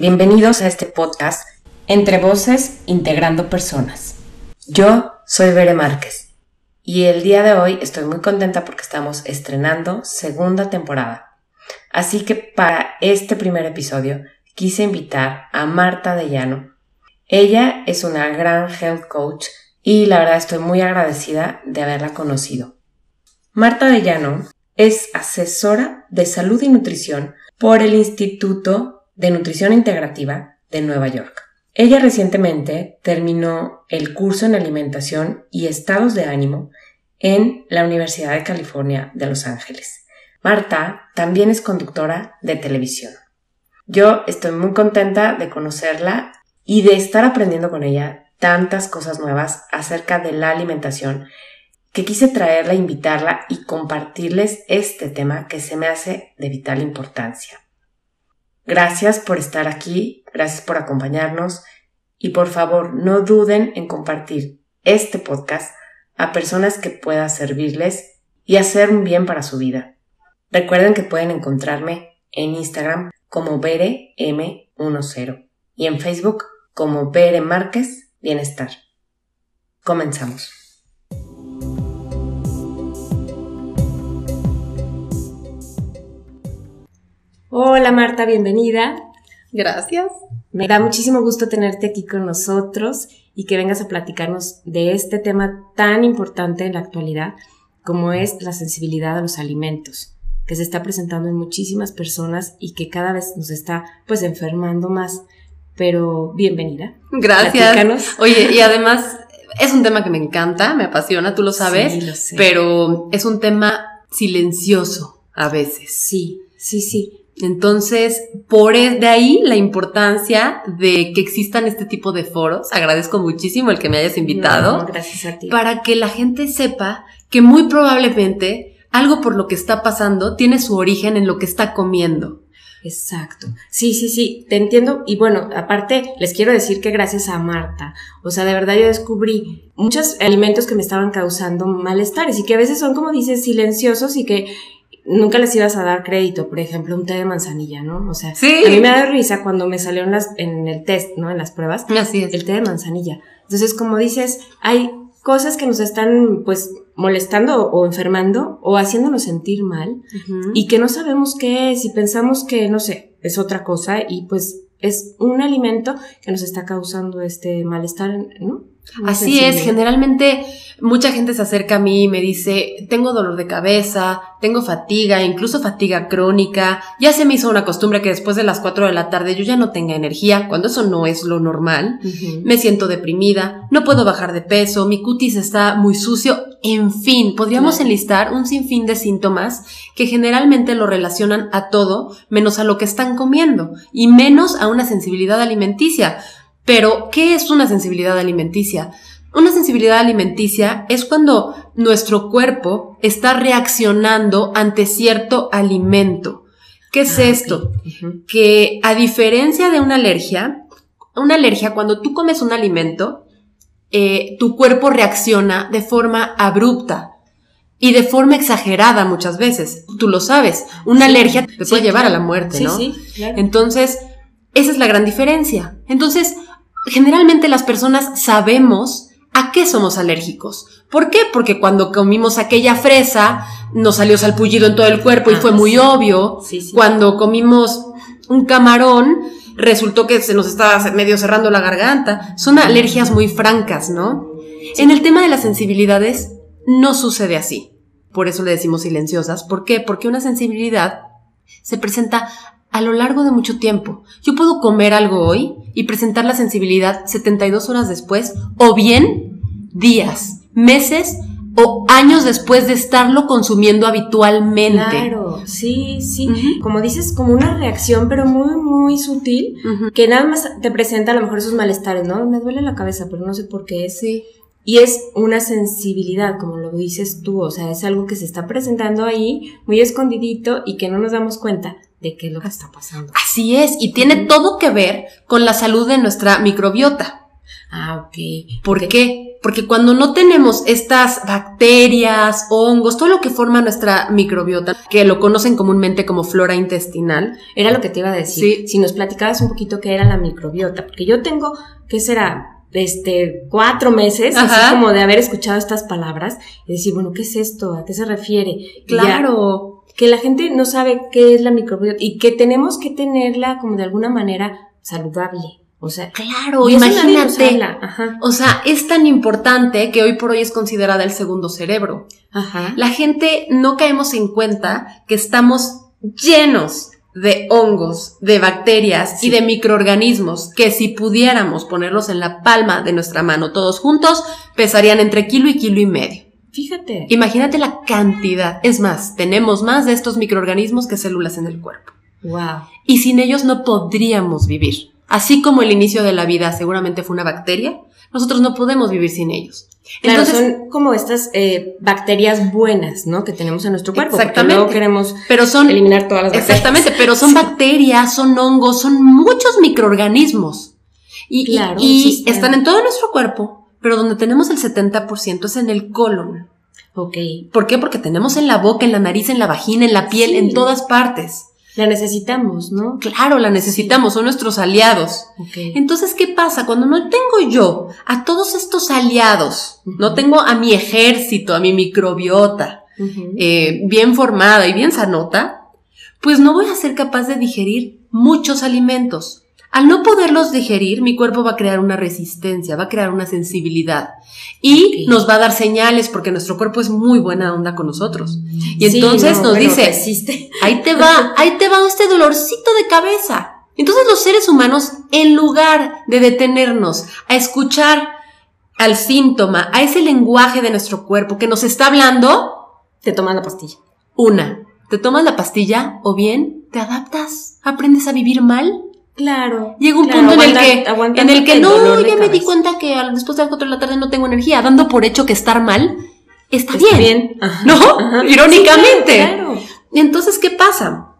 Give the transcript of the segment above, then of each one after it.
Bienvenidos a este podcast Entre Voces Integrando Personas. Yo soy Bere Márquez y el día de hoy estoy muy contenta porque estamos estrenando segunda temporada. Así que para este primer episodio quise invitar a Marta de Llano. Ella es una gran health coach y la verdad estoy muy agradecida de haberla conocido. Marta de Llano es asesora de salud y nutrición por el Instituto de Nutrición Integrativa de Nueva York. Ella recientemente terminó el curso en alimentación y estados de ánimo en la Universidad de California de Los Ángeles. Marta también es conductora de televisión. Yo estoy muy contenta de conocerla y de estar aprendiendo con ella tantas cosas nuevas acerca de la alimentación que quise traerla, invitarla y compartirles este tema que se me hace de vital importancia. Gracias por estar aquí, gracias por acompañarnos y por favor no duden en compartir este podcast a personas que pueda servirles y hacer un bien para su vida. Recuerden que pueden encontrarme en Instagram como BereM10 y en Facebook como Bere Márquez Bienestar. Comenzamos. Hola Marta, bienvenida. Gracias. Me da muchísimo gusto tenerte aquí con nosotros y que vengas a platicarnos de este tema tan importante en la actualidad como es la sensibilidad a los alimentos, que se está presentando en muchísimas personas y que cada vez nos está pues enfermando más. Pero bienvenida. Gracias. Oye, y además es un tema que me encanta, me apasiona, tú lo sabes, sí, lo sé. pero es un tema silencioso a veces. Sí, sí, sí. Entonces, por e, de ahí la importancia de que existan este tipo de foros. Agradezco muchísimo el que me hayas invitado. No, gracias a ti. Para que la gente sepa que muy probablemente algo por lo que está pasando tiene su origen en lo que está comiendo. Exacto. Sí, sí, sí, te entiendo. Y bueno, aparte, les quiero decir que gracias a Marta, o sea, de verdad yo descubrí muchos alimentos que me estaban causando malestares y que a veces son, como dices, silenciosos y que nunca les ibas a dar crédito, por ejemplo, un té de manzanilla, ¿no? O sea, a mí me da risa cuando me salió en, las, en el test, ¿no? En las pruebas. Así es. El té de manzanilla. Entonces, como dices, hay cosas que nos están, pues, molestando o enfermando o haciéndonos sentir mal y que no sabemos qué es y pensamos que, no sé, es otra cosa y pues es un alimento que nos está causando este malestar, ¿no? Así es, generalmente mucha gente se acerca a mí y me dice, tengo dolor de cabeza, tengo fatiga, incluso fatiga crónica, ya se me hizo una costumbre que después de las 4 de la tarde yo ya no tenga energía, cuando eso no es lo normal, me siento deprimida, no puedo bajar de peso, mi cutis está muy sucio, en fin, podríamos enlistar un sinfín de síntomas que generalmente lo relacionan a todo menos a lo que están comiendo y menos a una sensibilidad alimenticia. Pero, ¿qué es una sensibilidad alimenticia? Una sensibilidad alimenticia es cuando nuestro cuerpo está reaccionando ante cierto alimento. ¿Qué es ah, esto? Que a diferencia de una alergia, una alergia, cuando tú comes un alimento, eh, tu cuerpo reacciona de forma abrupta y de forma exagerada muchas veces. Tú lo sabes. Una alergia te puede llevar a la muerte, ¿no? Sí, claro. Entonces, esa es la gran diferencia. Entonces, generalmente las personas sabemos a qué somos alérgicos. ¿Por qué? Porque cuando comimos aquella fresa nos salió salpullido en todo el cuerpo y ah, fue muy obvio. Cuando comimos un camarón resultó que se nos estaba medio cerrando la garganta. Son alergias muy francas, ¿no? En el tema de las sensibilidades no sucede así. Por eso le decimos silenciosas. ¿Por qué? Porque una sensibilidad se presenta a lo largo de mucho tiempo. Yo puedo comer algo hoy y presentar la sensibilidad 72 horas después o bien días, meses o años después de estarlo consumiendo habitualmente. Claro, sí, sí. Como dices, como una reacción, pero muy, muy sutil, que nada más te presenta a lo mejor esos malestares, ¿no? Me duele la cabeza, pero no sé por qué. Sí. Y es una sensibilidad, como lo dices tú, o sea, es algo que se está presentando ahí, muy escondidito y que no nos damos cuenta de qué es lo que está pasando. Así es, y tiene todo que ver con la salud de nuestra microbiota. Ah, ok. ¿Por qué? Porque cuando no tenemos estas bacterias, hongos, todo lo que forma nuestra microbiota, que lo conocen comúnmente como flora intestinal. Era lo que te iba a decir. Si nos platicabas un poquito qué era la microbiota, porque yo tengo, ¿qué será? Este, cuatro meses, así como de haber escuchado estas palabras y decir, bueno, ¿qué es esto? ¿A qué se refiere? Claro. Que la gente no sabe qué es la microbiota y que tenemos que tenerla como de alguna manera saludable. O sea, claro, imagínate. O sea, es tan importante que hoy por hoy es considerada el segundo cerebro. Ajá. La gente no caemos en cuenta que estamos llenos de hongos, de bacterias y de microorganismos que si pudiéramos ponerlos en la palma de nuestra mano todos juntos, pesarían entre kilo y kilo y medio. Fíjate. Imagínate la cantidad. Es más, tenemos más de estos microorganismos que células en el cuerpo. Wow. Y sin ellos no podríamos vivir. Así como el inicio de la vida seguramente fue una bacteria, nosotros no podemos vivir sin ellos. Claro, son como estas eh, bacterias buenas, ¿no? Que tenemos en nuestro cuerpo. Exactamente. Luego queremos pero son, eliminar todas las bacterias. Exactamente, pero son bacterias, son hongos, son muchos microorganismos. Y, y, están en todo nuestro cuerpo, pero donde tenemos el 70% es en el colon. Ok. ¿Por qué? Porque tenemos en la boca, en la nariz, en la vagina, en la piel, en todas partes. La necesitamos, ¿no? Claro, la necesitamos, son nuestros aliados. Entonces, ¿qué pasa? Cuando no tengo yo a todos estos aliados, no tengo a mi ejército, a mi microbiota, eh, bien formada y bien sanota, pues no voy a ser capaz de digerir muchos alimentos. Al no poderlos digerir, mi cuerpo va a crear una resistencia, va a crear una sensibilidad y nos va a dar señales porque nuestro cuerpo es muy buena onda con nosotros. Y entonces nos dice, ahí te va, ahí te va este dolorcito de cabeza. Entonces los seres humanos, en lugar de detenernos a escuchar al síntoma, a ese lenguaje de nuestro cuerpo que nos está hablando, te tomas la pastilla. Una, te tomas la pastilla o bien te adaptas, aprendes a vivir mal Claro. Llega un punto en el que, en el que no, ya me di cuenta que después de las 4 de la tarde no tengo energía, dando por hecho que estar mal está, bien. ¿No? Irónicamente. claro. Entonces, ¿qué pasa?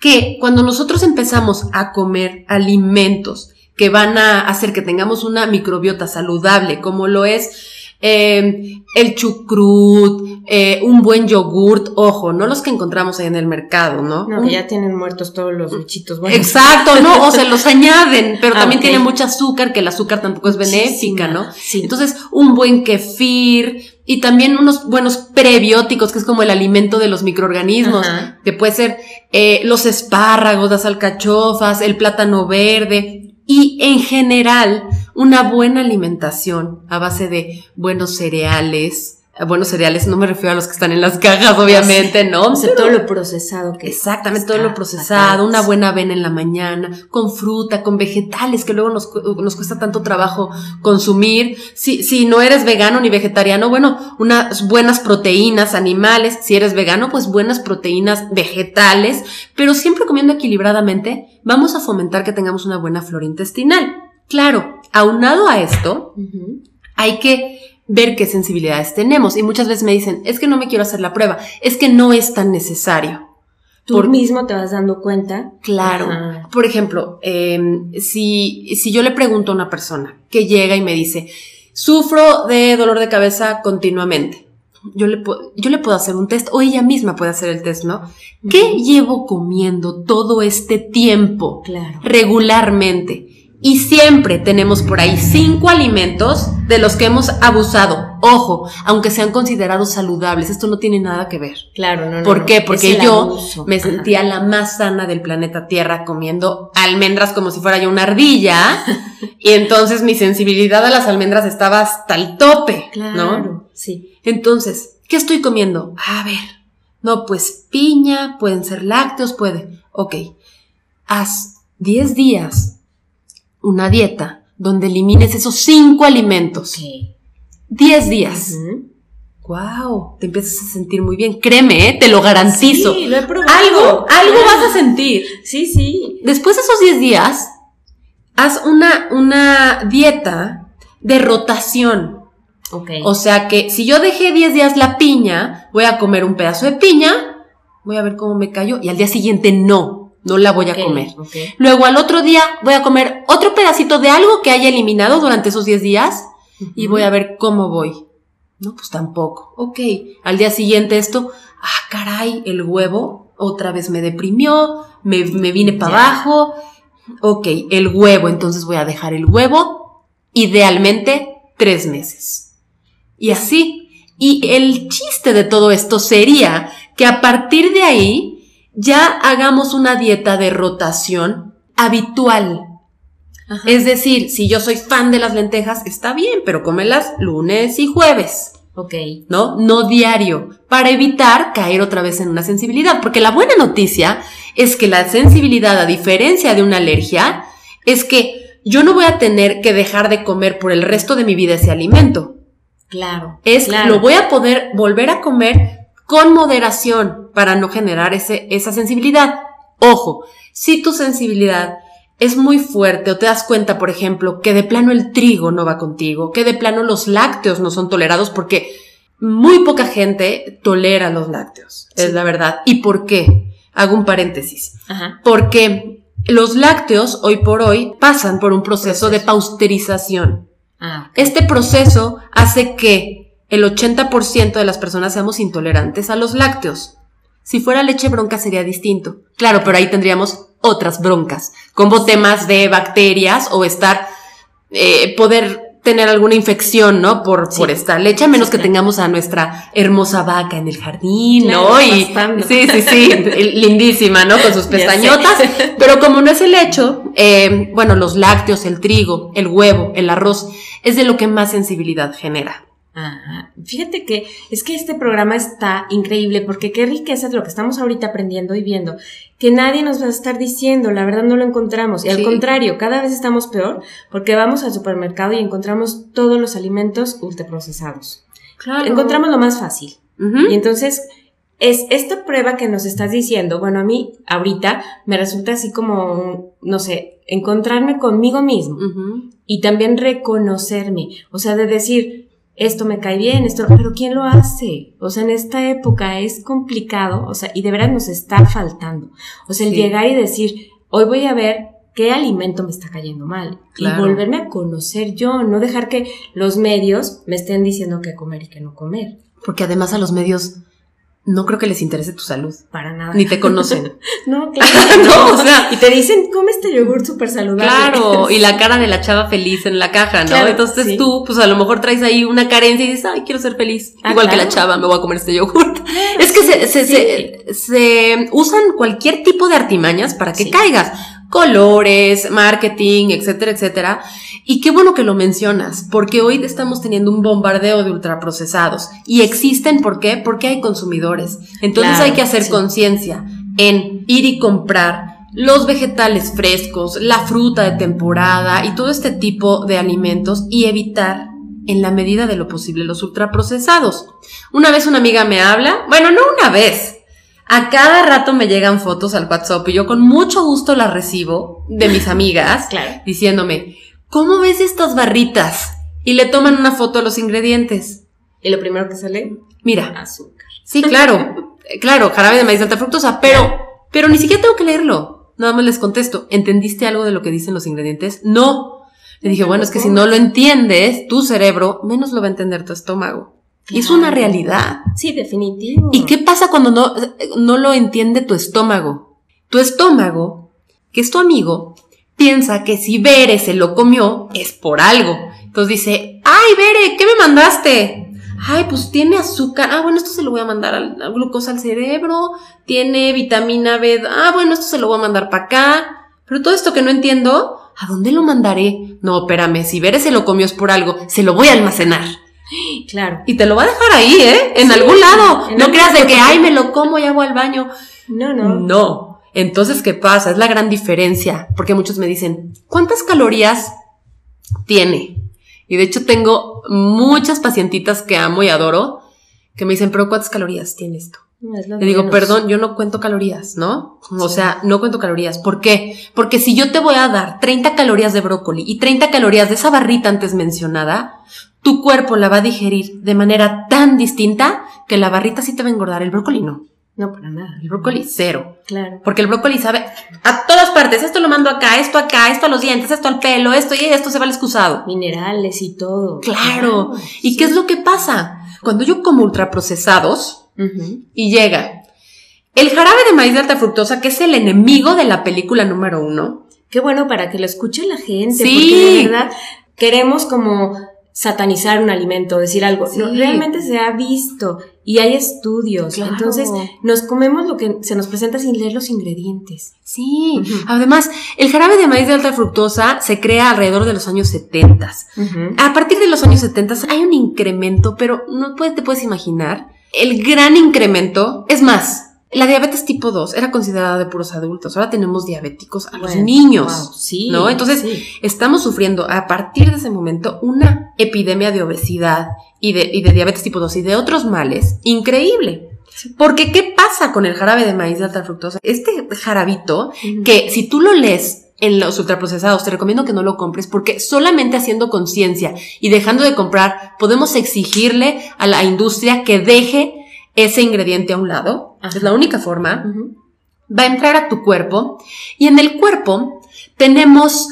Que cuando nosotros empezamos a comer alimentos que van a hacer que tengamos una microbiota saludable, como lo es eh, el chucrut, eh, un buen yogurt, ojo, no los que encontramos ahí en el mercado, ¿no? No, que ya tienen muertos todos los bichitos buenos. Exacto, ¿no? O se los añaden, pero ah, también tiene mucho azúcar, que el azúcar tampoco es benéfica, ¿no? Sí. Entonces, un buen kefir y también unos buenos prebióticos, que es como el alimento de los microorganismos, que puede ser eh, los espárragos, las alcachofas, el plátano verde, y en general una buena alimentación a base de buenos cereales, buenos cereales, no me refiero a los que están en las cajas, obviamente, ¿no? O sea, todo lo procesado que Exactamente, todo lo procesado, una buena avena en la mañana, con fruta, con vegetales, que luego nos, nos cuesta tanto trabajo consumir. Si, si no eres vegano ni vegetariano, bueno, unas buenas proteínas animales. Si eres vegano, pues buenas proteínas vegetales, pero siempre comiendo equilibradamente, vamos a fomentar que tengamos una buena flora intestinal. Claro, aunado a esto, hay que ver qué sensibilidades tenemos. Y muchas veces me dicen, es que no me quiero hacer la prueba, es que no es tan necesario. Tú Por, mismo te vas dando cuenta. Claro. Por ejemplo, em, si, si yo le pregunto a una persona que llega y me dice, sufro de dolor de cabeza continuamente. Yo le, yo le puedo hacer un test o ella misma puede hacer el test, ¿no? ¿Qué llevo comiendo todo este tiempo? Claro. Regularmente. Y siempre tenemos por ahí cinco alimentos de los que hemos abusado. Ojo, aunque sean considerados saludables, esto no tiene nada que ver. Claro, no. ¿Por qué? Porque yo me sentía la más sana del planeta Tierra comiendo almendras como si fuera yo una ardilla. y entonces mi sensibilidad a las almendras estaba hasta el tope. Claro. Sí. Entonces, ¿qué estoy comiendo? A ver. No, pues piña, pueden ser lácteos, puede. Ok. Haz 10 días una dieta donde elimines esos cinco alimentos. Sí. Diez días. Wow, te empiezas a sentir muy bien. Créeme, ¿eh? te lo garantizo. Sí, lo he probado. Algo, algo vas a sentir. Sí, sí. Después de esos 10 días, haz una, una dieta de rotación. Okay. O sea que si yo dejé 10 días la piña, voy a comer un pedazo de piña, voy a ver cómo me cayó y al día siguiente no no la voy a comer. Luego al otro día voy a comer otro pedacito de algo que haya eliminado durante esos 10 días y voy a ver cómo voy. No, pues tampoco. Ok, al día siguiente esto, ah, caray, el huevo otra vez me deprimió, me, me vine para abajo. Ok, el huevo, entonces voy a dejar el huevo, idealmente tres meses. Y así. Y el chiste de todo esto sería que a partir de ahí ya hagamos una dieta de rotación habitual. Es decir, si yo soy fan de las lentejas, está bien, pero cómelas lunes y jueves. Ok. ¿No? No diario, para evitar caer otra vez en una sensibilidad. Porque la buena noticia es que la sensibilidad, a diferencia de una alergia, es que yo no voy a tener que dejar de comer por el resto de mi vida ese alimento. Claro. Es, claro. lo voy a poder volver a comer con moderación para no generar ese, esa sensibilidad. Ojo, si tu sensibilidad es muy fuerte o te das cuenta, por ejemplo, que de plano el trigo no va contigo, que de plano los lácteos no son tolerados porque muy poca gente tolera los lácteos, es la verdad. ¿Y por qué? Hago un paréntesis. Ajá. Porque los lácteos hoy por hoy pasan por un proceso, de pasteurización. Ah. Este proceso hace que el 80% de las personas seamos intolerantes a los lácteos. Si fuera leche bronca sería distinto. Claro, pero ahí tendríamos otras broncas, como temas de bacterias o estar, eh, poder tener alguna infección, ¿no? Por, Sí. por esta leche, a menos Sí, que claro. tengamos a nuestra hermosa vaca en el jardín, ¿no? Y, sí, sí, sí, lindísima, ¿no? Con sus pestañotas. Pero como no es el hecho, eh, bueno, los lácteos, el trigo, el huevo, el arroz, es de lo que más sensibilidad genera. Ajá. Fíjate que es que este programa está increíble porque qué riqueza de lo que estamos ahorita aprendiendo y viendo, que nadie nos va a estar diciendo, la verdad no lo encontramos. Y al Sí. contrario, cada vez estamos peor porque vamos al supermercado y encontramos todos los alimentos ultraprocesados. Claro. Encontramos lo más fácil. Y entonces, es esta prueba que nos estás diciendo, bueno, a mí ahorita me resulta así como, no sé, encontrarme conmigo mismo y también reconocerme, o sea, de decir, esto me cae bien, esto, pero ¿quién lo hace? O sea, en esta época es complicado, o sea, y de verdad nos está faltando. O sea, el Sí. llegar y decir, hoy voy a ver qué alimento me está cayendo mal Claro. y volverme a conocer yo, no dejar que los medios me estén diciendo qué comer y qué no comer, Porque además a los medios no creo que les interese tu salud. para nada. Ni te conocen. No, claro. No, o sea- y te dicen, come este yogur súper saludable. Claro, y la cara de la chava feliz en la caja, ¿no? Claro, Entonces sí. tú, pues a lo mejor traes ahí una carencia y dices, ay, quiero ser feliz. Ah, Igual que la chava, me voy a comer este yogur. es que se, se, Sí. se, se usan cualquier tipo de artimañas para que caigas. Colores, marketing, etcétera, etcétera. Y qué bueno que lo mencionas, porque hoy estamos teniendo un bombardeo de ultraprocesados. Y existen, ¿por qué? Porque hay consumidores. Entonces Claro, hay que hacer sí. conciencia en ir y comprar los vegetales frescos, la fruta de temporada y todo este tipo de alimentos y evitar en la medida de lo posible los ultraprocesados. Una vez una amiga me habla, bueno, no una vez, a cada rato me llegan fotos al WhatsApp y yo con mucho gusto las recibo de mis amigas Claro. diciéndome, ¿cómo ves estas barritas? Y le toman una foto a los ingredientes. Y lo primero que sale, Mira, azúcar. Sí, claro, eh, claro, jarabe de maíz de alta fructosa, pero, pero ni siquiera tengo que leerlo. Nada más les contesto, ¿entendiste algo de lo que dicen los ingredientes? No. Le dije, bueno, es que si no lo entiendes, tu cerebro, menos lo va a entender tu estómago. Y es una realidad. Sí, definitivo. ¿Y qué pasa cuando no, no lo entiende tu estómago? Tu estómago, que es tu amigo, piensa que si Bere se lo comió, es por algo. Entonces dice, ay, Bere, ¿qué me mandaste? Ay, pues tiene azúcar. Ah, bueno, esto se lo voy a mandar al, al glucosa al cerebro. Tiene vitamina B. Ah, bueno, esto se lo voy a mandar para acá. Pero todo esto que no entiendo, ¿a dónde lo mandaré? No, espérame, si Bere se lo comió es por algo, se lo voy a almacenar. Claro. Y te lo va a dejar ahí, ¿eh? En Sí, algún lado. en No creas de que, ay, me lo como, ya voy al baño. No, no. No. Entonces, ¿qué pasa? Es la gran diferencia. Porque muchos me dicen, ¿cuántas calorías tiene? Y de hecho tengo muchas pacientitas que amo y adoro que me dicen, pero ¿cuántas calorías tiene esto? No, es Le digo, menos. perdón, yo no cuento calorías, ¿no? O Sí. sea, no cuento calorías. ¿Por qué? Porque si yo te voy a dar 30 calorías de brócoli y 30 calorías de esa barrita antes mencionada, tu cuerpo la va a digerir de manera tan distinta que la barrita sí te va a engordar, el brócoli no. No, para nada. El brócoli cero. Claro. Porque el brócoli sabe a todas partes. Esto lo mando acá, esto acá, esto a los dientes, esto al pelo, esto y esto se va al excusado. Minerales y todo. Claro. ¿Y qué es lo que pasa? Cuando yo como ultraprocesados y llega el jarabe de maíz de alta fructosa, que es el enemigo de la película número uno. Qué bueno para que lo escuche la gente. Sí. Porque de verdad queremos como satanizar un alimento, decir algo. No, realmente se ha visto y hay estudios. Entonces, nos comemos lo que se nos presenta sin leer los ingredientes. Sí. Además, el jarabe de maíz de alta fructosa se crea alrededor de los años 70. A partir de los años 70 hay un incremento, pero no te puedes imaginar el gran incremento. Es más, la diabetes tipo 2 era considerada de puros adultos. Ahora tenemos diabéticos a los niños. sí, ¿No? Entonces, estamos sufriendo a partir de ese momento una epidemia de obesidad y de, y de diabetes tipo 2 y de otros males increíble. Porque, ¿qué pasa con el jarabe de maíz de alta fructosa? Este jarabito, que si tú lo lees en los ultraprocesados, te recomiendo que no lo compres porque solamente haciendo conciencia y dejando de comprar, podemos exigirle a la industria que deje ese ingrediente a un lado, es la única forma, va a entrar a tu cuerpo y en el cuerpo tenemos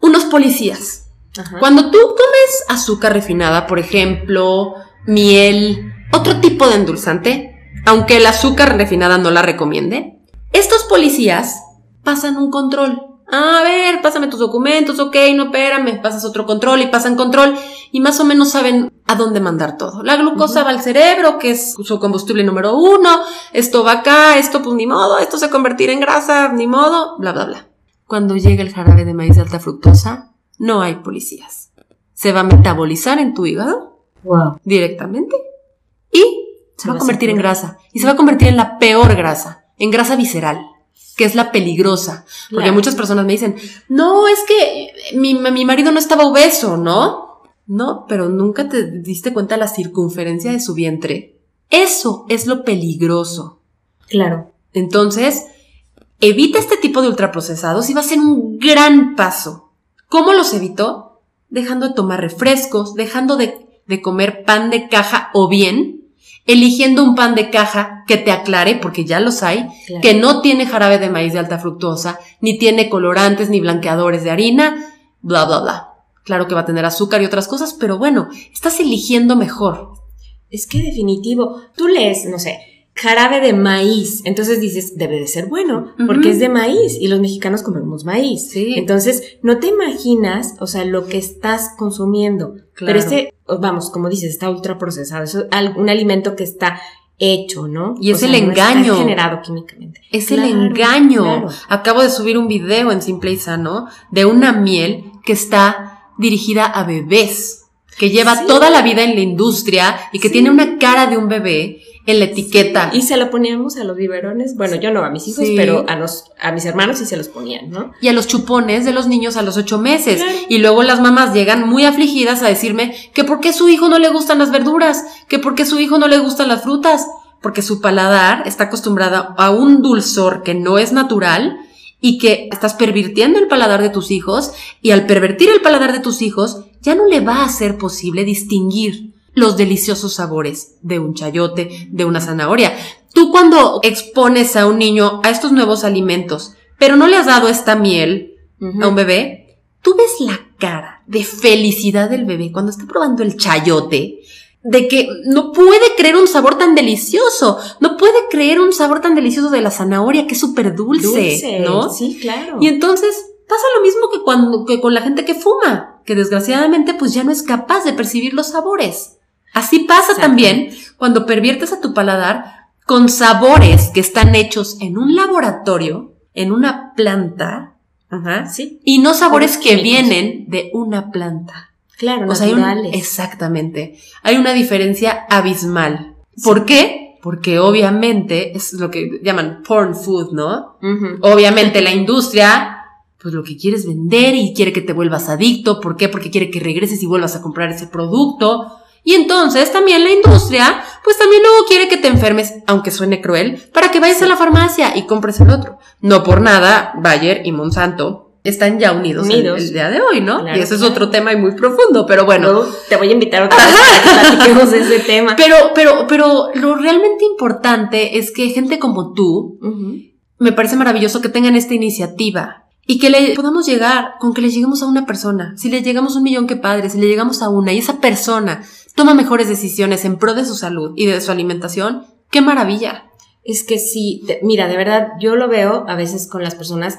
unos policías. Cuando tú comes azúcar refinada, por ejemplo, miel, otro tipo de endulzante, aunque el azúcar refinada no la recomiende, estos policías pasan un control. A ver, pásame tus documentos, ok, no, espérame, pasas otro control y pasan control y más o menos saben a dónde mandar todo. La glucosa va al cerebro, que es su combustible número uno, esto va acá, esto pues ni modo, esto se convertirá en grasa, ni modo, bla, bla, bla. Cuando llega el jarabe de maíz de alta fructosa, no hay policías. Se va a metabolizar en tu hígado directamente y se va a convertir en grasa. Y se va a convertir en la peor grasa, en grasa visceral que es la peligrosa. Porque muchas personas me dicen, no, es que mi, mi marido no estaba obeso, ¿no? No, pero nunca te diste cuenta de la circunferencia de su vientre. Eso es lo peligroso. Claro. Entonces, evita este tipo de ultraprocesados y va a ser un gran paso. ¿Cómo los evitó? Dejando de tomar refrescos, dejando de, de comer pan de caja o bien eligiendo un pan de caja que te aclare, porque ya los hay, que no tiene jarabe de maíz de alta fructosa, ni tiene colorantes ni blanqueadores de harina, bla, bla, bla. Claro que va a tener azúcar y otras cosas, pero bueno, estás eligiendo mejor. Es que definitivo, tú lees, no sé, jarabe de maíz. Entonces dices, debe de ser bueno, porque es de maíz y los mexicanos comemos maíz. Sí. Entonces, no te imaginas, o sea, lo que estás consumiendo. Pero este, vamos, como dices, está ultra procesado. Es un alimento que está hecho, ¿no? Y es el engaño. generado químicamente. Es el engaño. Acabo de subir un video en Simple y Sano de una miel que está dirigida a bebés, que lleva toda la vida en la industria y que tiene una cara de un bebé en la etiqueta. Y se lo poníamos a los biberones, bueno, yo no a mis hijos, pero a los, a mis hermanos sí se los ponían, ¿no? Y a los chupones de los niños a los ocho meses. Y luego las mamás llegan muy afligidas a decirme que por qué su hijo no le gustan las verduras, que por qué su hijo no le gustan las frutas, porque su paladar está acostumbrada a un dulzor que no es natural y que estás pervirtiendo el paladar de tus hijos y al pervertir el paladar de tus hijos ya no le va a ser posible distinguir los deliciosos sabores de un chayote, de una zanahoria. Tú cuando expones a un niño a estos nuevos alimentos, pero no le has dado esta miel a un bebé, tú ves la cara de felicidad del bebé cuando está probando el chayote, de que no puede creer un sabor tan delicioso, no puede creer un sabor tan delicioso de la zanahoria, que es súper dulce, ¿no? Sí, claro. Y entonces pasa lo mismo que cuando, que con la gente que fuma, que desgraciadamente pues ya no es capaz de percibir los sabores. Así pasa también cuando perviertes a tu paladar con sabores que están hechos en un laboratorio, en una planta, Ajá, sí. y no sabores que vienen de una planta. Claro, o exactamente. Hay una diferencia abismal. ¿Por qué? Porque obviamente es lo que llaman porn food, ¿no? Obviamente la industria pues lo que quiere es vender y quiere que te vuelvas adicto. ¿Por qué? Porque quiere que regreses y vuelvas a comprar ese producto. Y entonces también la industria, pues también luego quiere que te enfermes, aunque suene cruel, para que vayas a la farmacia y compres el otro. No por nada, Bayer y Monsanto están ya unidos, el- Unidos. El, día de hoy, ¿no? Claro, y eso es otro tema y muy profundo, pero bueno. Luego te voy a invitar otra vez para que platiquemos de ese tema. Pero, pero, pero lo realmente importante es que gente como tú, Ujú. me parece maravilloso que tengan esta iniciativa y que le podamos llegar, con que le lleguemos a una persona. Si le llegamos a un millón, qué padre. Si le llegamos a una y esa persona toma mejores decisiones en pro de su salud y de su alimentación, qué maravilla. Es que sí, te- mira, de verdad, yo lo veo a veces con las personas,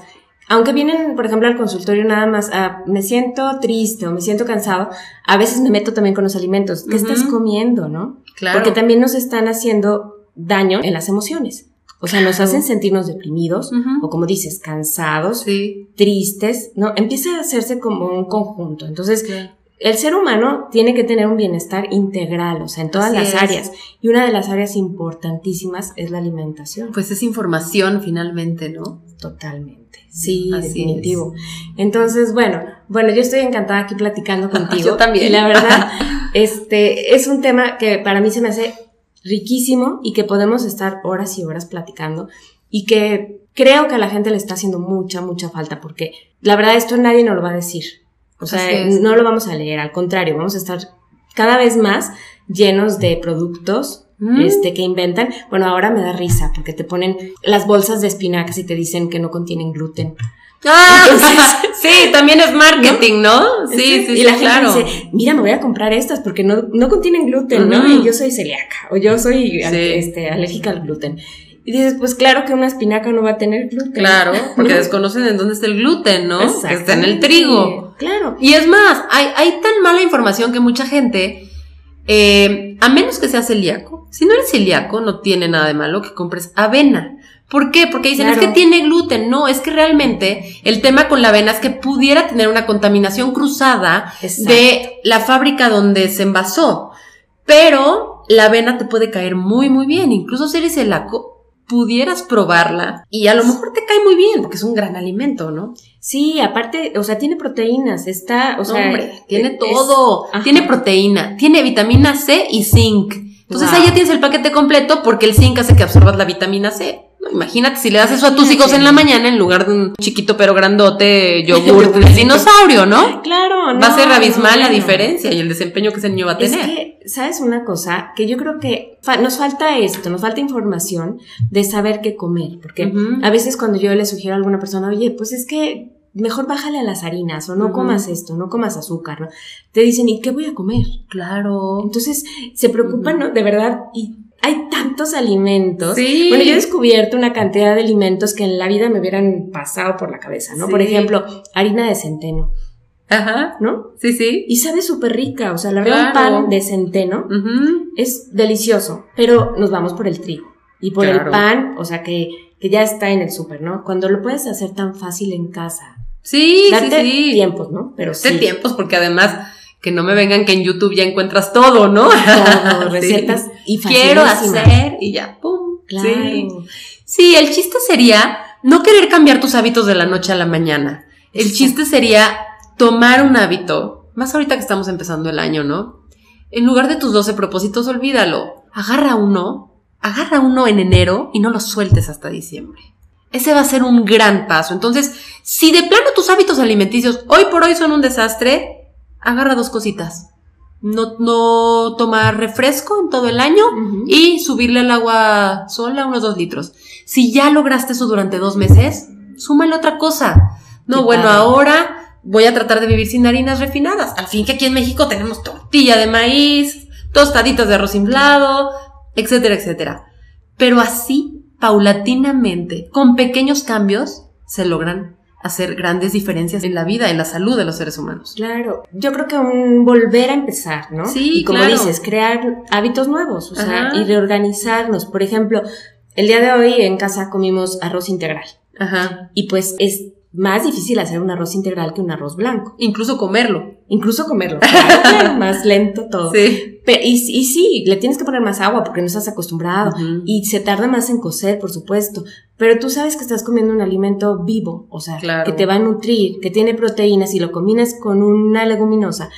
aunque vienen, por ejemplo, al consultorio nada más, a, me siento triste o me siento cansado, a veces me meto también con los alimentos. ¿Qué estás comiendo, no? Claro. Porque también nos están haciendo daño en las emociones. O sea, nos hacen sentirnos deprimidos o como dices, cansados, Sí. tristes, ¿no? Empieza a hacerse como un conjunto. Entonces, el ser humano tiene que tener un bienestar integral, o sea, en todas Así las es. áreas. Y una de las áreas importantísimas es la alimentación. Pues es información finalmente, ¿no? Totalmente. Sí, Así definitivo. Entonces, bueno, bueno, yo estoy encantada aquí platicando contigo. Yo también. Y la verdad, este, es un tema que para mí se me hace riquísimo y que podemos estar horas y horas platicando y que creo que a la gente le está haciendo mucha, mucha falta porque la verdad esto nadie nos lo va a decir. O sea, no lo vamos a leer, al contrario, vamos a estar cada vez más llenos de productos Mm. este, que inventan. Bueno, ahora me da risa porque te ponen las bolsas de espinacas y te dicen que no contienen gluten. Ah, Entonces- sí, también es marketing, ¿no? Sí, sí, sí, y la claro. gente dice, mira, me voy a comprar estas porque no, no contienen gluten, ¿no? Y yo soy celíaca o yo soy Sí. este, alérgica al gluten. Y dices, pues claro que una espinaca no va a tener gluten. Claro, porque ¿No? desconocen en dónde está el gluten, ¿no? Que está en el trigo. Claro. Y es más, hay, hay tan mala información que mucha gente, eh, a menos que seas celíaco, si no eres celíaco, no tiene nada de malo que compres avena. ¿Por qué? Porque dicen, Claro. es que tiene gluten. No, es que realmente el tema con la avena es que pudiera tener una contaminación cruzada Exacto. de la fábrica donde se envasó. Pero la avena te puede caer muy, muy bien. Incluso si eres celíaco, pudieras probarla y a lo mejor te cae muy bien porque es un gran alimento, ¿no? Sí, aparte, o sea, tiene proteínas, está, o sea, Hombre, tiene es- todo. Tiene proteína, tiene vitamina C y zinc. Entonces Wow. ahí ya tienes el paquete completo porque el zinc hace que absorbas la vitamina C. Imagínate si le das eso a tus hijos en la mañana en lugar de un chiquito pero grandote yogur de dinosaurio, ¿no? Claro, no. Va a ser abismal no, la diferencia y el desempeño que ese niño va a Es tener. que, ¿sabes una cosa? Que yo creo que fa- nos falta esto, nos falta información de saber qué comer. Porque a veces cuando yo le sugiero a alguna persona, oye, pues es que mejor bájale a las harinas o no comas esto, no comas azúcar, ¿no? Te dicen, ¿y qué voy a comer? Claro. Entonces se preocupan. ¿no? De verdad, y hay tantos alimentos. Sí. Bueno, yo he descubierto una cantidad de alimentos que en la vida me hubieran pasado por la cabeza, ¿no? Por ejemplo, harina de centeno, Ajá. ¿no? Sí, sí. Y sabe súper rica, o sea, la verdad, un pan de centeno es delicioso, pero nos vamos por el trigo y por el pan, o sea, que, que ya está en el súper, ¿no? Cuando lo puedes hacer tan fácil en casa. Sí, sí, Date sí. tiempos, ¿no? Pero Date sí. tiempos porque además que no me vengan que en YouTube ya encuentras todo, ¿no? Todo, Sí. recetas y Quiero hacer y ya, pum. Claro. Sí. Sí, el chiste sería no querer cambiar tus hábitos de la noche a la mañana. El chiste sería tomar un hábito, más ahorita que estamos empezando el año, ¿no? En lugar de tus 12 propósitos, olvídalo. Agarra uno, agarra uno en enero y no lo sueltes hasta diciembre. Ese va a ser un gran paso. Entonces, si de plano tus hábitos alimenticios hoy por hoy son un desastre, agarra dos cositas. No, no tomar refresco en todo el año y subirle el agua sola unos dos litros. Si ya lograste eso durante dos meses, súmale otra cosa. No, Qué bueno, padre. ahora voy a tratar de vivir sin harinas refinadas. Al fin que aquí en México tenemos tortilla de maíz, tostaditas de arroz inflado, etcétera, etcétera. Pero así, paulatinamente, con pequeños cambios, se logran hacer grandes diferencias en la vida, en la salud de los seres humanos. Claro, yo creo que un volver a empezar, ¿no? Sí, y como claro. dices, crear hábitos nuevos, o sea, y reorganizarnos. Por ejemplo, el día de hoy en casa comimos arroz integral Ajá. y pues es más difícil hacer un arroz integral que un arroz blanco. Incluso comerlo. Incluso comerlo, claro, claro, más lento todo. Sí. Pero, y, y sí, le tienes que poner más agua porque no estás acostumbrado. Y se tarda más en cocer, por supuesto. Pero tú sabes que estás comiendo un alimento vivo, o sea, Claro. que te va a nutrir, que tiene proteínas y lo combinas con una leguminosa.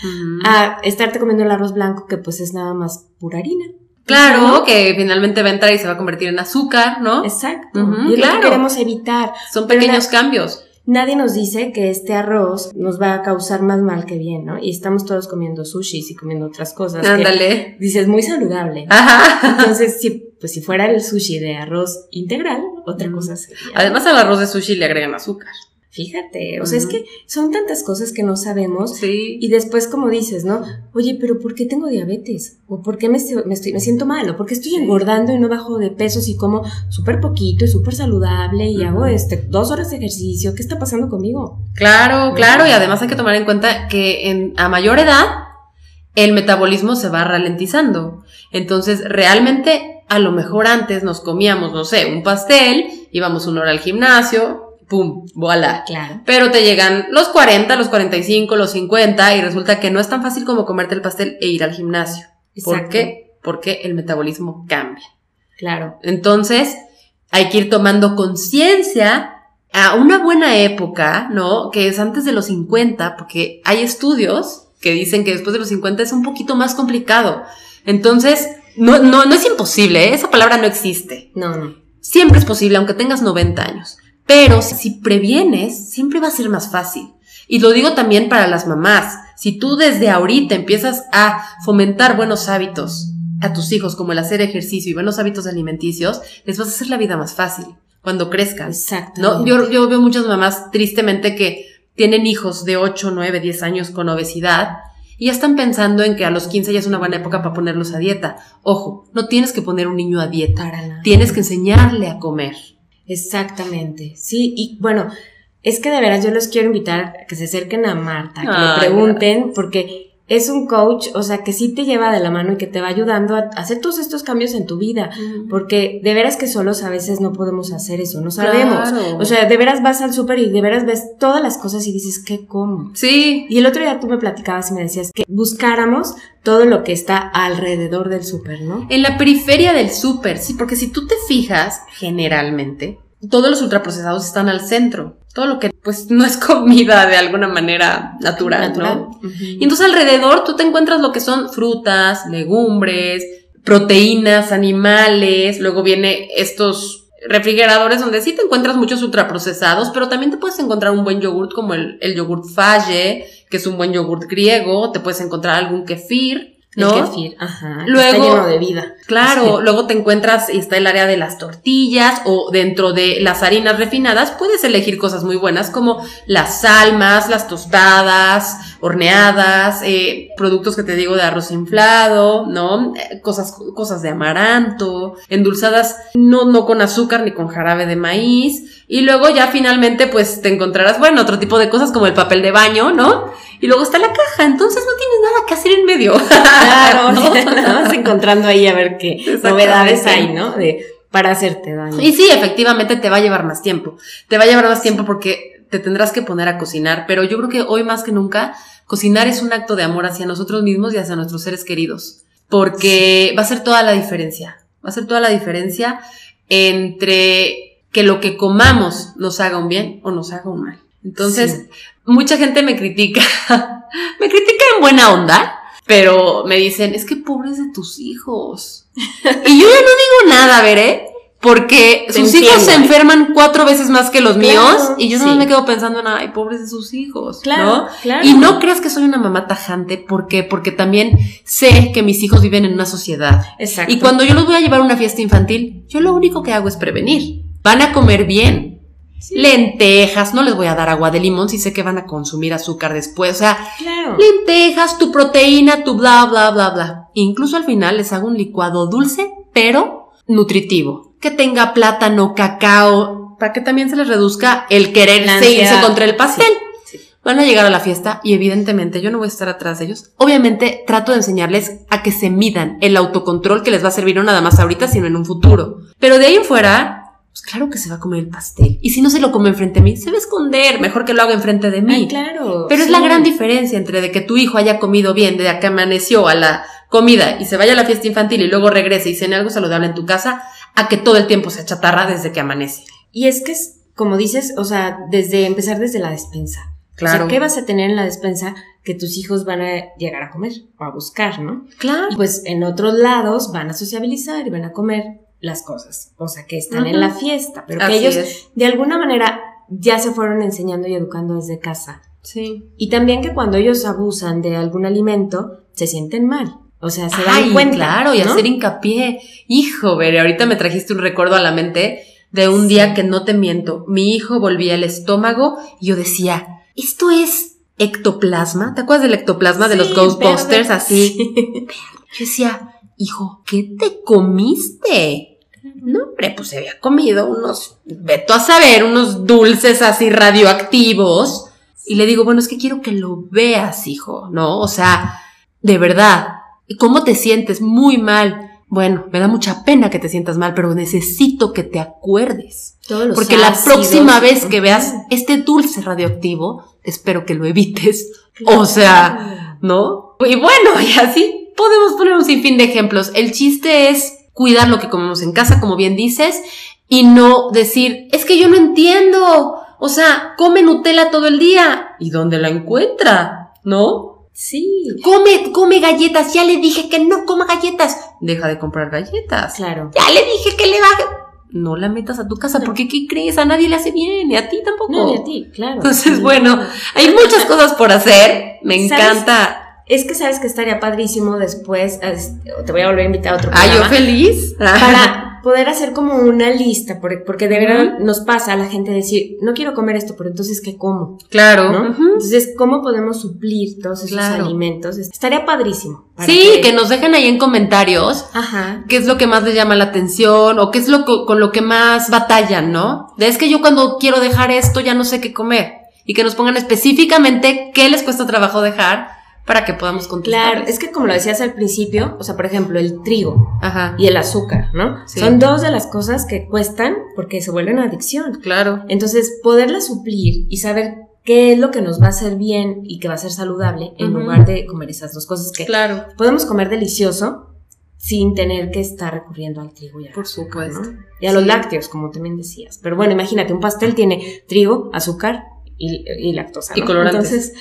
A estarte comiendo el arroz blanco, que pues es nada más pura harina. Claro, ¿No? que finalmente va a entrar y se va a convertir en azúcar, ¿no? Exacto. Y es lo claro. que queremos evitar. Son pequeños cambios. Nadie nos dice que este arroz nos va a causar más mal que bien, ¿no? Y estamos todos comiendo sushi y comiendo otras cosas. Ándale. Dices, muy saludable. Ajá. Entonces, si, pues si fuera el sushi de arroz integral, otra cosa sería. Además al arroz de sushi le agregan azúcar. Fíjate, o sea, es que son tantas cosas que no sabemos. Sí. Y después, como dices, ¿no? Oye, pero ¿por qué tengo diabetes? ¿O por qué me, estoy, me, estoy, me siento mal? ¿O por qué estoy Sí. engordando y no bajo de pesos y como súper poquito y súper saludable y hago este dos horas de ejercicio? ¿Qué está pasando conmigo? Claro, claro, y además hay que tomar en cuenta que en, a mayor edad el metabolismo se va ralentizando. Entonces, realmente, a lo mejor antes nos comíamos, no sé, un pastel, íbamos una hora al gimnasio, pum, voilà. Claro. Pero te llegan los 40, los 45, los 50 y resulta que no es tan fácil como comerte el pastel e ir al gimnasio. ¿Por Exacto. qué? Porque el metabolismo cambia. Claro. Entonces, hay que ir tomando conciencia a una buena época, ¿no? Que es antes de los 50, porque hay estudios que dicen que después de los 50 es un poquito más complicado. Entonces, no, no, no es imposible, ¿eh? esa palabra no existe. No, no. Siempre es posible, aunque tengas 90 años. Pero si previenes, siempre va a ser más fácil. Y lo digo también para las mamás. Si tú desde ahorita empiezas a fomentar buenos hábitos a tus hijos, como el hacer ejercicio y buenos hábitos alimenticios, les vas a hacer la vida más fácil cuando crezcan. Exacto. ¿no? Yo, yo veo muchas mamás tristemente que tienen hijos de 8, 9, 10 años con obesidad y ya están pensando en que a los 15 ya es una buena época para ponerlos a dieta. Ojo, no tienes que poner un niño a dieta, tienes que enseñarle a comer. Exactamente. Sí, y bueno, es que de veras yo los quiero invitar a que se acerquen a Marta, que Ay, le pregunten, porque es un coach, o sea, que sí te lleva de la mano y que te va ayudando a hacer todos estos cambios en tu vida. Porque de veras que solos a veces no podemos hacer eso, no sabemos. Claro. O sea, de veras vas al súper y de veras ves todas las cosas y dices, ¿qué como? Sí, Y el otro día tú me platicabas y me decías que buscáramos todo lo que está alrededor del súper, ¿no? en la periferia del súper, sí, porque si tú te fijas, generalmente, todos los ultraprocesados están al centro. Todo lo que, pues, no es comida de alguna manera natural, ¿no? Y entonces alrededor tú te encuentras lo que son frutas, legumbres, proteínas, animales, luego viene estos refrigeradores donde sí te encuentras muchos ultraprocesados, pero también te puedes encontrar un buen yogurt como el, el yogurt Faye, que es un buen yogurt griego, te puedes encontrar algún kefir, ¿no? El kefir, ajá. Luego- está lleno de vida. Claro, Sí. luego te encuentras y está el área de las tortillas o dentro de las harinas refinadas puedes elegir cosas muy buenas como las salmas, las tostadas, horneadas, eh, productos que te digo de arroz inflado, ¿no? Eh, cosas, cosas de amaranto, endulzadas no, no con azúcar ni con jarabe de maíz. Y luego ya finalmente pues te encontrarás, bueno, otro tipo de cosas como el papel de baño, ¿no? Y luego está la caja, entonces no tienes nada que hacer en medio. Claro, ¿no? nada más encontrando ahí a ver qué novedades hay, ¿no? De, para hacerte daño. Y sí, efectivamente te va a llevar más tiempo. Te va a llevar más tiempo porque te tendrás que poner a cocinar, pero yo creo que hoy más que nunca cocinar es un acto de amor hacia nosotros mismos y hacia nuestros seres queridos, porque va a ser toda la diferencia. Va a ser toda la diferencia entre que lo que comamos nos haga un bien o nos haga un mal. Entonces, mucha gente me critica, me critica en buena onda, pero me dicen, es que pobres de tus hijos. Y yo ya no digo nada, veré, porque Te sus entiendo, hijos se ¿eh? enferman cuatro veces más que los Claro, míos y yo no sí. me quedo pensando en, ay, pobres de sus hijos, Claro, ¿no? claro. Y no creas que soy una mamá tajante, ¿por qué? Porque también sé que mis hijos viven en una sociedad. Exacto. Y cuando yo los voy a llevar a una fiesta infantil, yo lo único que hago es prevenir. Van a comer bien. Lentejas, no les voy a dar agua de limón si sé que van a consumir azúcar después. O sea, Claro. lentejas, tu proteína, tu bla, bla, bla, bla. Incluso al final les hago un licuado dulce, pero nutritivo. Que tenga plátano, cacao, para que también se les reduzca el querer La irse ansiedad. contra el pastel. Sí, sí. Van a llegar a la fiesta y evidentemente yo no voy a estar atrás de ellos. Obviamente trato de enseñarles a que se midan el autocontrol que les va a servir no nada más ahorita, sino en un futuro. Pero de ahí en fuera, pues claro que se va a comer el pastel. Y si no se lo come enfrente de mí, se va a esconder. Mejor que lo haga enfrente de mí. Ay, claro. Pero es la gran diferencia entre de que tu hijo haya comido bien, de que amaneció a la comida y se vaya a la fiesta infantil y luego regrese y cene algo saludable en tu casa, a que todo el tiempo se chatarra desde que amanece. Y es que es, como dices, o sea, desde empezar desde la despensa. O Claro. sea, ¿qué vas a tener en la despensa que tus hijos van a llegar a comer o a buscar, no? Claro. Y pues en otros lados van a sociabilizar y van a comer las cosas, o sea, que están en la fiesta, pero Así que ellos es. de alguna manera ya se fueron enseñando y educando desde casa. Sí. Y también que cuando ellos abusan de algún alimento, se sienten mal. O sea, se dan Ay, cuenta. claro, y ¿no? hacer hincapié. Hijo, Bere, ahorita me trajiste un recuerdo a la mente de un día que no te miento. Mi hijo volvía el estómago y yo decía, ¿esto es ectoplasma? ¿Te acuerdas del ectoplasma de los Ghostbusters? verde. Así. Sí. Yo decía, hijo, ¿qué te comiste? No, hombre, pues se había comido unos, veto a saber, unos dulces así radioactivos. Y le digo, bueno, es que quiero que lo veas, hijo, ¿no? O sea, de verdad, ¿cómo te sientes? Muy mal. Bueno, me da mucha pena que te sientas mal, pero necesito que te acuerdes. Todos los Porque la próxima vez que veas este dulce radioactivo, espero que lo evites. O sea, ¿no? Y bueno, y así podemos poner un sinfín de ejemplos. El chiste es cuidar lo que comemos en casa, como bien dices, y no decir, es que yo no entiendo. O sea, come Nutella todo el día. ¿Y dónde la encuentra? ¿No? Sí, Come, come galletas. Ya le dije que no coma galletas. Deja de comprar galletas. claro. Ya le dije que le baje. No la metas a tu casa, porque ¿qué crees? A nadie le hace bien, y a ti tampoco. No, ni a ti, claro. Entonces, bueno, hay muchas cosas por hacer. Me ¿Sabes? encanta. Es que sabes que estaría padrísimo después, es- te voy a volver a invitar a otro Ah, yo programa, feliz. para poder hacer como una lista, porque, de verdad nos pasa a la gente decir, no quiero comer esto, pero entonces, ¿qué como? Claro. ¿No? Entonces, ¿cómo podemos suplir todos esos Claro. alimentos? Estaría padrísimo. Sí, que nos dejen ahí en comentarios Ajá. qué es lo que más les llama la atención o qué es lo co- con lo que más batallan, ¿no? De es que yo cuando quiero dejar esto ya no sé qué comer. Y que nos pongan específicamente qué les cuesta trabajo dejar para que podamos contestar. Claro, es que como lo decías al principio, o sea, por ejemplo, el trigo Ajá. y el azúcar, ¿no? Sí. Son dos de las cosas que cuestan porque se vuelven adicción. Claro. Entonces, poderla suplir y saber qué es lo que nos va a hacer bien y que va a ser saludable en lugar de comer esas dos cosas que Claro. podemos comer delicioso sin tener que estar recurriendo al trigo y al Por azúcar, supuesto. ¿no? Y a los lácteos, como también decías. Pero bueno, imagínate, un pastel tiene trigo, azúcar y, y lactosa. Y ¿no? colorantes. Entonces,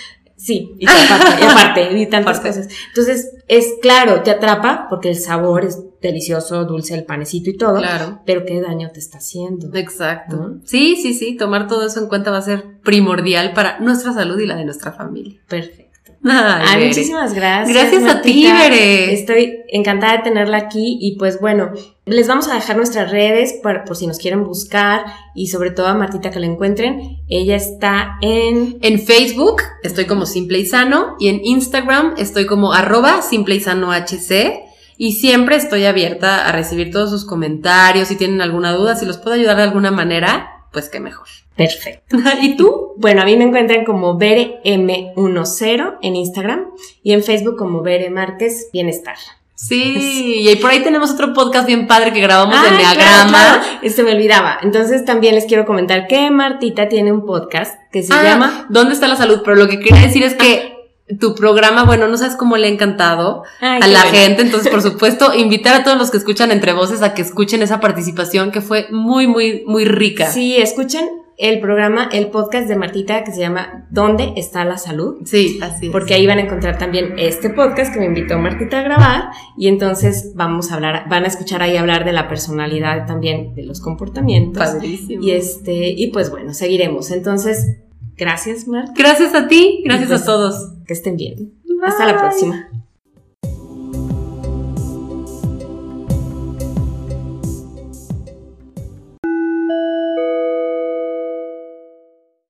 sí, y aparte, y aparte, y tantas Aparte. cosas. Entonces, es claro, te atrapa porque el sabor es delicioso, dulce, el panecito y todo, Claro. pero qué daño te está haciendo. Exacto. ¿No? Sí, sí, sí, tomar todo eso en cuenta va a ser primordial para nuestra salud y la de nuestra familia. Perfecto. Ay, Ay, muchísimas gracias. Gracias a ti. Bere. Estoy encantada de tenerla aquí y pues bueno, les vamos a dejar nuestras redes por, por si nos quieren buscar y sobre todo a Martita que la encuentren. Ella está en... En Facebook estoy como Simple y Sano y en Instagram estoy como arroba Simple y Sano HC y siempre estoy abierta a recibir todos sus comentarios, si tienen alguna duda, si los puedo ayudar de alguna manera, pues qué mejor. Perfecto. ¿Y tú? Bueno, a mí me encuentran como BereM10 en Instagram y en Facebook como Bere Márquez Bienestar. Sí, y por ahí tenemos otro podcast bien padre que grabamos de Ay, Enneagrama. claro, claro. Este me olvidaba. Entonces también les quiero comentar que Martita tiene un podcast que se Ah, llama... ¿Dónde está la salud? Pero lo que quería decir es que tu programa, bueno, no sabes cómo le ha encantado Ay, a la bueno. gente. Entonces, por supuesto, invitar a todos los que escuchan entre voces a que escuchen esa participación que fue muy, muy, muy rica. Sí, escuchen el programa, el podcast de Martita que se llama ¿Dónde está la salud? Sí, así es. Porque ahí van a encontrar también este podcast que me invitó Martita a grabar y entonces vamos a hablar, van a escuchar ahí hablar de la personalidad también, de los comportamientos. Padrísimo. Y este, y pues bueno, seguiremos. Entonces, gracias Marta, Gracias a ti, gracias pues- a todos. que estén bien. Hasta la próxima.